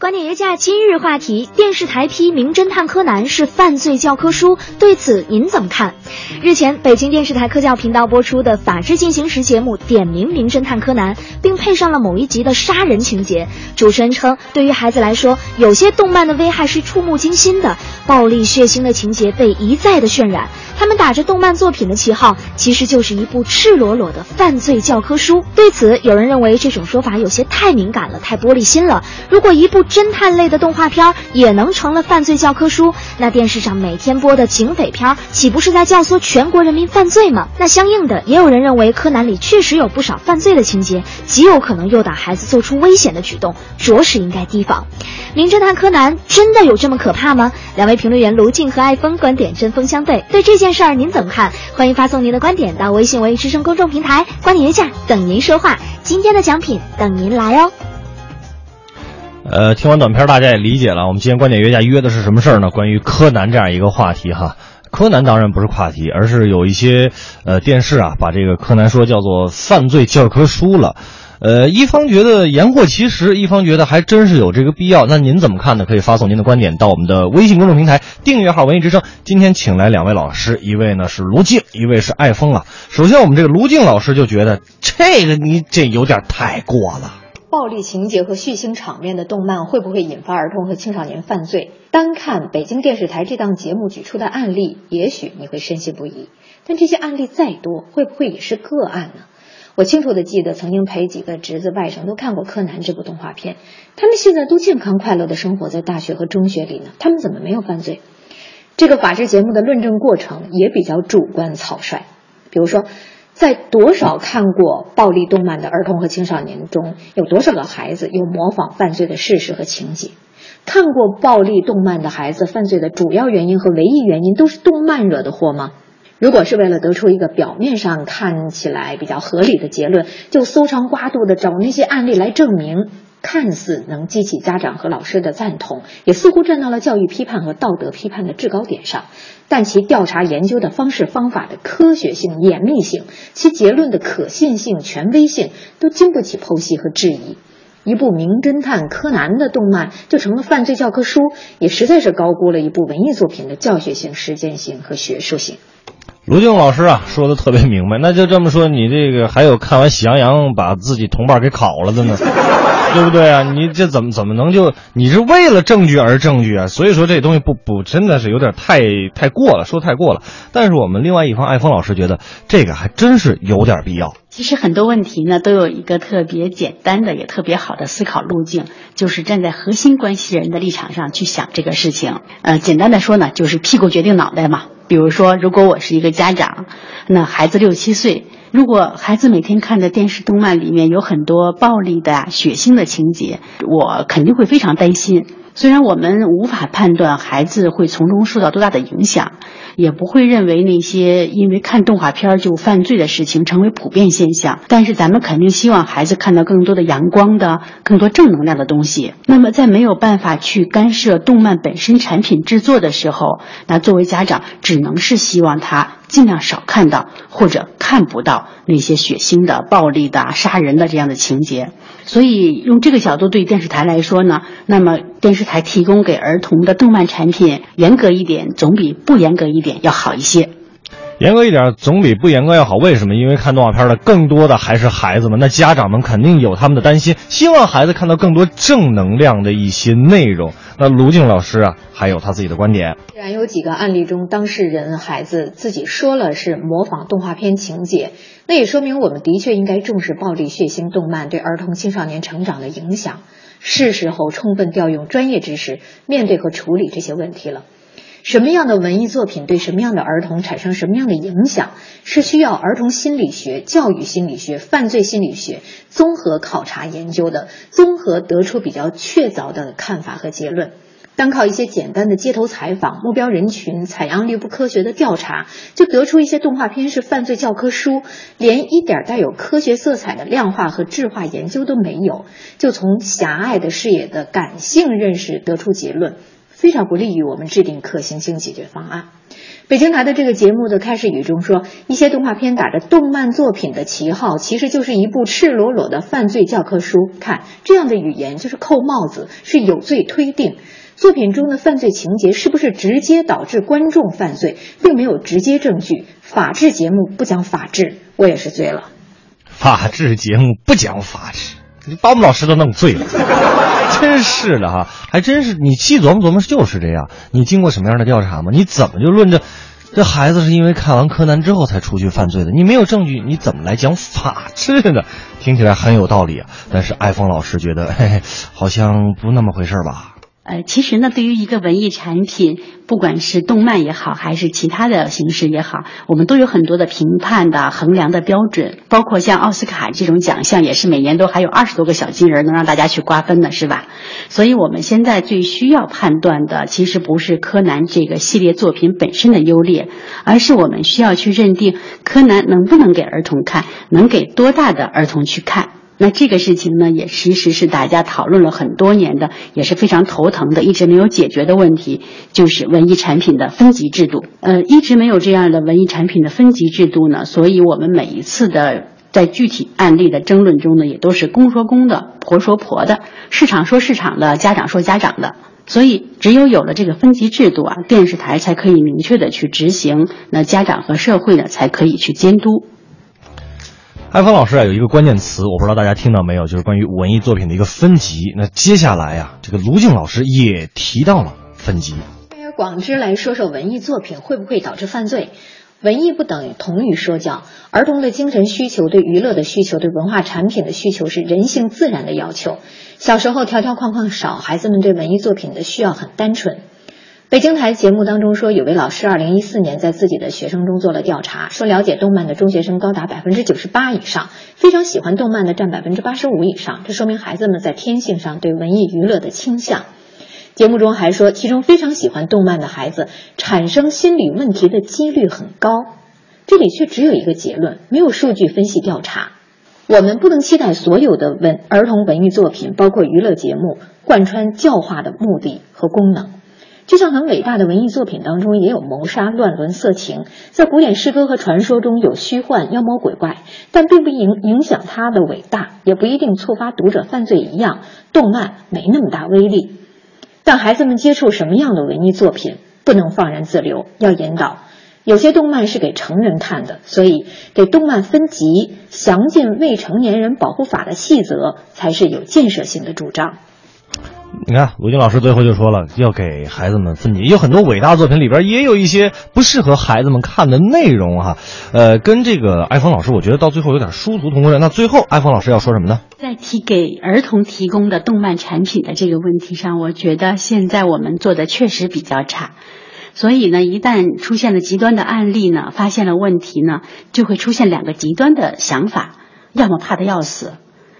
观点约架今日话题：电视台批《名侦探柯南》是犯罪教科书，对此您怎么看？日前，北京电视台科教频道播出的《法制进行时》节目点名《名侦探柯南》，并配上了某一集的杀人情节。主持人称，对于孩子来说，有些动漫的危害是触目惊心的，暴力血腥的情节被一再的渲染。他们打着动漫作品的旗号，其实就是一部赤裸裸的犯罪教科书。对此，有人认为这种说法有些太敏感了，太玻璃心了。如果一部侦探类的动画片也能成了犯罪教科书，那电视上每天播的警匪片岂不是在教唆全国人民犯罪吗？那相应的，也有人认为柯南里确实有不少犯罪的情节，极有可能诱导孩子做出危险的举动，着实应该提防。名侦探柯南真的有这么可怕吗？两位评论员卢静和艾峰观点针锋相对，对这件事儿您怎么看？欢迎发送您的观点到微信文艺之声公众平台“观点约架”，等您说话。今天的奖品等您来哦。呃，听完短片，大家也理解了。我们今天观点约架约的是什么事儿呢？关于柯南这样一个话题哈。柯南当然不是话题，而是有一些呃电视啊，把这个柯南说叫做犯罪教科书了。呃，一方觉得言过其实，一方觉得还真是有这个必要。那您怎么看呢？可以发送您的观点到我们的微信公众平台订阅号“文艺之声”。今天请来两位老师，一位呢是卢静，一位是艾峰啊。首先，我们这个卢静老师就觉得这个你这有点太过了。暴力情节和血腥场面的动漫会不会引发儿童和青少年犯罪？单看北京电视台这档节目举出的案例，也许你会深信不疑。但这些案例再多，会不会也是个案呢？我清楚的记得，曾经陪几个侄子外甥都看过《柯南》这部动画片，他们现在都健康快乐的生活在大学和中学里呢，他们怎么没有犯罪？这个法制节目的论证过程也比较主观草率，比如说。在多少看过暴力动漫的儿童和青少年中，有多少个孩子有模仿犯罪的事实和情节？看过暴力动漫的孩子犯罪的主要原因和唯一原因都是动漫惹的祸吗？如果是为了得出一个表面上看起来比较合理的结论，就搜肠刮肚的找那些案例来证明，看似能激起家长和老师的赞同，也似乎站到了教育批判和道德批判的制高点上。但其调查研究的方式方法的科学性、严密性，其结论的可信性、权威性，都经不起剖析和质疑。一部名侦探柯南的动漫就成了犯罪教科书，也实在是高估了一部文艺作品的教学性、实践性和学术性。卢静老师啊，说的特别明白。那就这么说，你这个还有看完《喜羊羊》把自己同伴给烤了的呢，对不对啊？你这怎么怎么能就你是为了证据而证据啊？所以说这东西不不真的是有点太太过了，说太过了。但是我们另外一方艾峰老师觉得这个还真是有点必要。其实很多问题呢，都有一个特别简单的也特别好的思考路径，就是站在核心关系人的立场上去想这个事情。呃，简单的说呢，就是屁股决定脑袋嘛。比如说，如果我是一个家长，那孩子六七岁，如果孩子每天看的电视动漫里面有很多暴力的、血腥的情节，我肯定会非常担心。虽然我们无法判断孩子会从中受到多大的影响，也不会认为那些因为看动画片就犯罪的事情成为普遍现象，但是咱们肯定希望孩子看到更多的阳光的、更多正能量的东西。那么，在没有办法去干涉动漫本身产品制作的时候，那作为家长，只能是希望他尽量少看到或者看不到那些血腥的、暴力的、杀人的这样的情节。所以，用这个角度对电视台来说呢，那么电视台提供给儿童的动漫产品严格一点，总比不严格一点要好一些。严格一点总比不严格要好，为什么？因为看动画片的更多的还是孩子们，那家长们肯定有他们的担心，希望孩子看到更多正能量的一些内容。那卢静老师啊，还有他自己的观点。既然有几个案例中当事人孩子自己说了是模仿动画片情节，那也说明我们的确应该重视暴力血腥动漫对儿童青少年成长的影响，是时候充分调用专业知识面对和处理这些问题了。什么样的文艺作品对什么样的儿童产生什么样的影响，是需要儿童心理学、教育心理学、犯罪心理学综合考察研究的，综合得出比较确凿的看法和结论。单靠一些简单的街头采访、目标人群采样率不科学的调查，就得出一些动画片是犯罪教科书，连一点带有科学色彩的量化和质化研究都没有，就从狭隘的视野的感性认识得出结论，非常不利于我们制定可行性解决方案。北京台的这个节目的开始语中说，一些动画片打着动漫作品的旗号，其实就是一部赤裸裸的犯罪教科书。看这样的语言就是扣帽子，是有罪推定。作品中的犯罪情节是不是直接导致观众犯罪，并没有直接证据。法制节目不讲法治，我也是醉了。法制节目不讲法治，你把我们老师都弄醉了，真是的哈，还真是。你细琢磨琢磨，就是这样。你经过什么样的调查吗？你怎么就论证？这孩子是因为看完柯南之后才出去犯罪的，你没有证据，你怎么来讲法治呢？听起来很有道理啊，但是艾峰老师觉得，嘿嘿，好像不那么回事吧。呃，其实呢，对于一个文艺产品，不管是动漫也好，还是其他的形式也好，我们都有很多的评判的衡量的标准，包括像奥斯卡这种奖项，也是每年都还有二十多个小金人能让大家去瓜分的，是吧？所以我们现在最需要判断的，其实不是柯南这个系列作品本身的优劣，而是我们需要去认定柯南能不能给儿童看，能给多大的儿童去看。那这个事情呢，也其实是大家讨论了很多年的，也是非常头疼的，一直没有解决的问题，就是文艺产品的分级制度。呃，一直没有这样的文艺产品的分级制度呢，所以我们每一次的在具体案例的争论中呢，也都是公说公的，婆说婆的，市场说市场的，家长说家长的。所以，只有有了这个分级制度啊，电视台才可以明确的去执行，那家长和社会呢，才可以去监督。艾峰老师啊，有一个关键词，我不知道大家听到没有，就是关于文艺作品的一个分级。那接下来呀，这个卢静老师也提到了分级。而广之来说说文艺作品会不会导致犯罪？文艺不等同于说教，儿童的精神需求、对娱乐的需求、对文化产品的需求是人性自然的要求。小时候条条框框少，孩子们对文艺作品的需要很单纯。北京台节目当中说，有位老师二零一四年在自己的学生中做了调查，说了解动漫的中学生高达百分之九十八以上，非常喜欢动漫的占百分之八十五以上。这说明孩子们在天性上对文艺娱乐的倾向。节目中还说，其中非常喜欢动漫的孩子产生心理问题的几率很高。这里却只有一个结论，没有数据分析调查。我们不能期待所有的文儿童文艺作品，包括娱乐节目，贯穿教化的目的和功能。就像很伟大的文艺作品当中也有谋杀、乱伦、色情，在古典诗歌和传说中有虚幻、妖魔鬼怪，但并不影影响它的伟大，也不一定触发读者犯罪一样。动漫没那么大威力，但孩子们接触什么样的文艺作品，不能放任自流，要引导。有些动漫是给成人看的，所以给动漫分级、详尽未成年人保护法的细则，才是有建设性的主张。你看，卢军老师最后就说了，要给孩子们分级。有很多伟大作品里边也有一些不适合孩子们看的内容哈。呃，跟这个艾峰老师，我觉得到最后有点殊途同归。那最后，艾峰老师要说什么呢？在提给儿童提供的动漫产品的这个问题上，我觉得现在我们做的确实比较差。所以呢，一旦出现了极端的案例呢，发现了问题呢，就会出现两个极端的想法：要么怕的要死，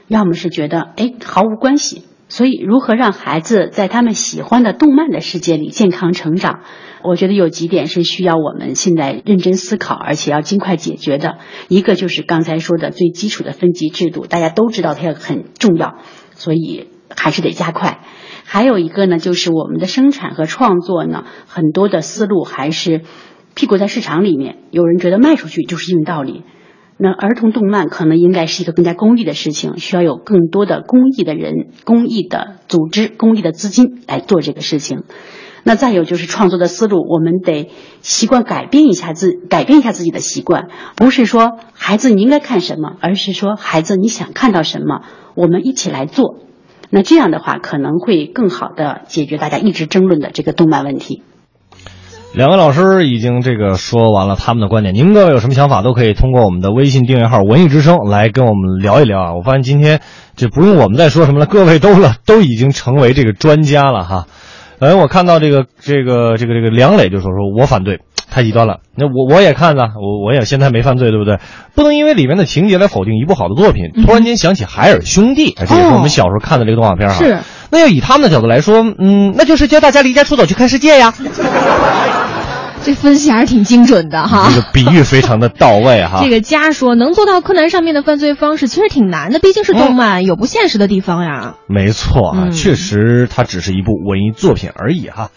要么是觉得哎毫无关系。所以，如何让孩子在他们喜欢的动漫的世界里健康成长？我觉得有几点是需要我们现在认真思考，而且要尽快解决的。一个就是刚才说的最基础的分级制度，大家都知道它很重要，所以还是得加快。还有一个呢，就是我们的生产和创作呢，很多的思路还是屁股在市场里面，有人觉得卖出去就是硬道理。那儿童动漫可能应该是一个更加公益的事情，需要有更多的公益的人、公益的组织、公益的资金来做这个事情。那再有就是创作的思路，我们得习惯改变一下自改变一下自己的习惯，不是说孩子你应该看什么，而是说孩子你想看到什么，我们一起来做。那这样的话可能会更好的解决大家一直争论的这个动漫问题。两位老师已经这个说完了他们的观点，您各位有什么想法都可以通过我们的微信订阅号“文艺之声”来跟我们聊一聊啊！我发现今天就不用我们再说什么了，各位都了都已经成为这个专家了哈。哎，我看到这个这个这个这个梁磊就说说我反对。太极端了，那我我也看呢，我我也现在没犯罪，对不对？不能因为里面的情节来否定一部好的作品。突然间想起海尔兄弟，这也是我们小时候看的这个动画片哈。是。那要以他们的角度来说，嗯，那就是教大家离家出走去看世界呀。这分析还是挺精准的哈。这个比喻非常的到位哈。这个家说能做到柯南上面的犯罪方式，其实挺难的，毕竟是动漫，有不现实的地方呀。没错啊，确实它只是一部文艺作品而已哈。